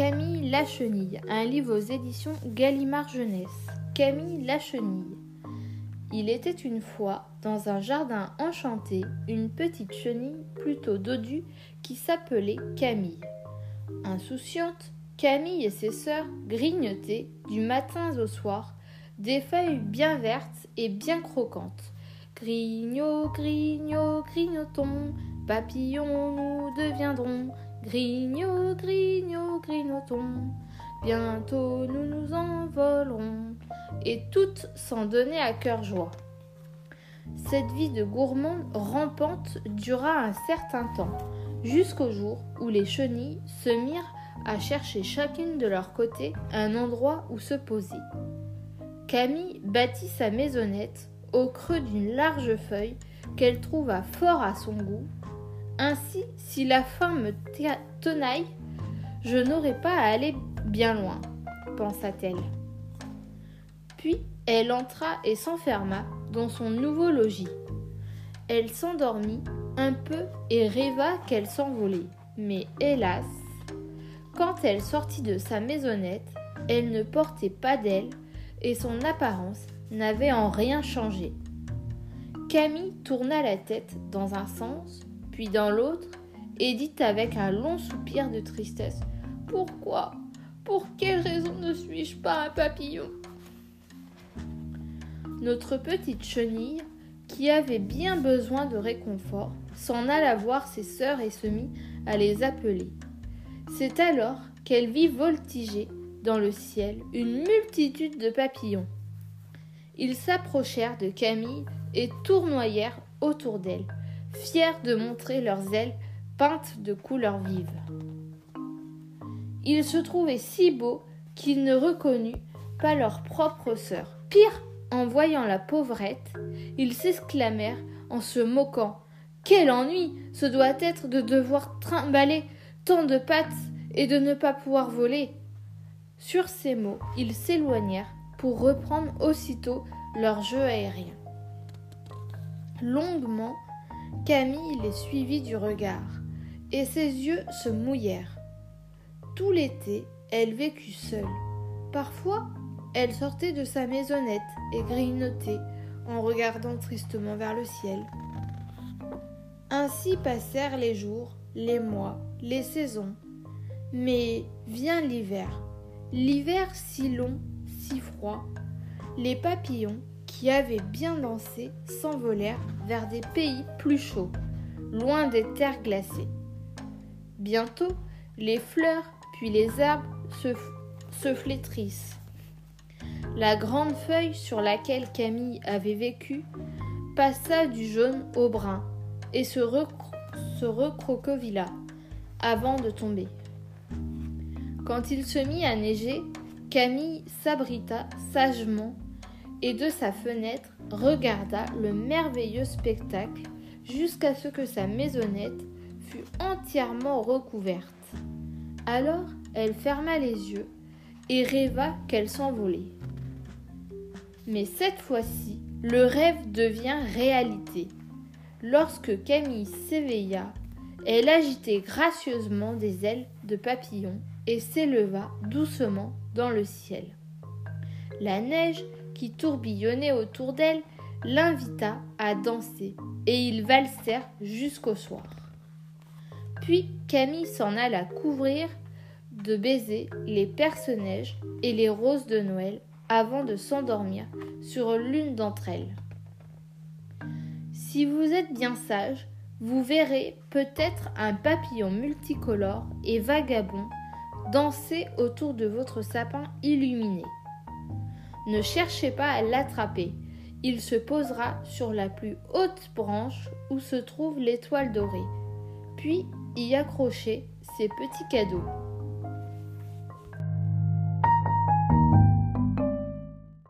Camille Lachenille, un livre aux éditions Gallimard Jeunesse. Camille Lachenille. Il était une fois, dans un jardin enchanté, une petite chenille plutôt dodue qui s'appelait Camille. Insouciante, Camille et ses sœurs grignotaient, du matin au soir, des feuilles bien vertes et bien croquantes. Grignot, grignot, grignotons, papillons nous deviendrons. Grignot, grignot, grignotons, bientôt nous nous envolerons. Et toutes s'en donnaient à cœur joie. Cette vie de gourmande rampante dura un certain temps, jusqu'au jour où les chenilles se mirent à chercher chacune de leur côté un endroit où se poser. Camille bâtit sa maisonnette au creux d'une large feuille qu'elle trouva fort à son goût. Ainsi, si la faim me tenaille, je n'aurai pas à aller bien loin, pensa-t-elle. Puis elle entra et s'enferma dans son nouveau logis. Elle s'endormit un peu et rêva qu'elle s'envolait. Mais hélas, quand elle sortit de sa maisonnette, elle ne portait pas d'aile et son apparence n'avait en rien changé. Camille tourna la tête dans un sens, dans l'autre, et dit avec un long soupir de tristesse Pourquoi? Pour quelle raison ne suis-je pas un papillon? Notre petite chenille, qui avait bien besoin de réconfort, s'en alla voir ses sœurs et se mit à les appeler. C'est alors qu'elle vit voltiger dans le ciel une multitude de papillons. Ils s'approchèrent de Camille et tournoyèrent autour d'elle, fiers de montrer leurs ailes peintes de couleurs vives. Ils se trouvaient si beaux qu'ils ne reconnurent pas leur propre sœur. Pire, en voyant la pauvrette, ils s'exclamèrent en se moquant. Quel ennui ce doit être de devoir trimballer tant de pattes et de ne pas pouvoir voler. Sur ces mots, ils s'éloignèrent pour reprendre aussitôt leur jeu aérien. Longuement, Camille les suivit du regard, et ses yeux se mouillèrent. Tout l'été, elle vécut seule. Parfois, elle sortait de sa maisonnette et grignotait en regardant tristement vers le ciel. Ainsi passèrent les jours, les mois, les saisons. Mais vient l'hiver. L'hiver si long, si froid. Les papillons, qui avaient bien dansé, s'envolèrent vers des pays plus chauds, loin des terres glacées. Bientôt, les fleurs puis les arbres se, se flétrissent. La grande feuille sur laquelle Camille avait vécu passa du jaune au brun et se, se recrocovilla avant de tomber. Quand il se mit à neiger, Camille s'abrita sagement et de sa fenêtre regarda le merveilleux spectacle jusqu'à ce que sa maisonnette fût entièrement recouverte. Alors elle ferma les yeux et rêva qu'elle s'envolait. Mais cette fois-ci, le rêve devient réalité. Lorsque Camille s'éveilla, elle agitait gracieusement des ailes de papillon et s'éleva doucement dans le ciel. La neige qui tourbillonnait autour d'elle l'invita à danser et ils valsèrent jusqu'au soir. Puis Camille s'en alla couvrir de baisers les perce-neige et les roses de Noël avant de s'endormir sur l'une d'entre elles. Si vous êtes bien sage, vous verrez peut-être un papillon multicolore et vagabond danser autour de votre sapin illuminé. Ne cherchez pas à l'attraper, il se posera sur la plus haute branche où se trouve l'étoile dorée, puis y accrocher ses petits cadeaux.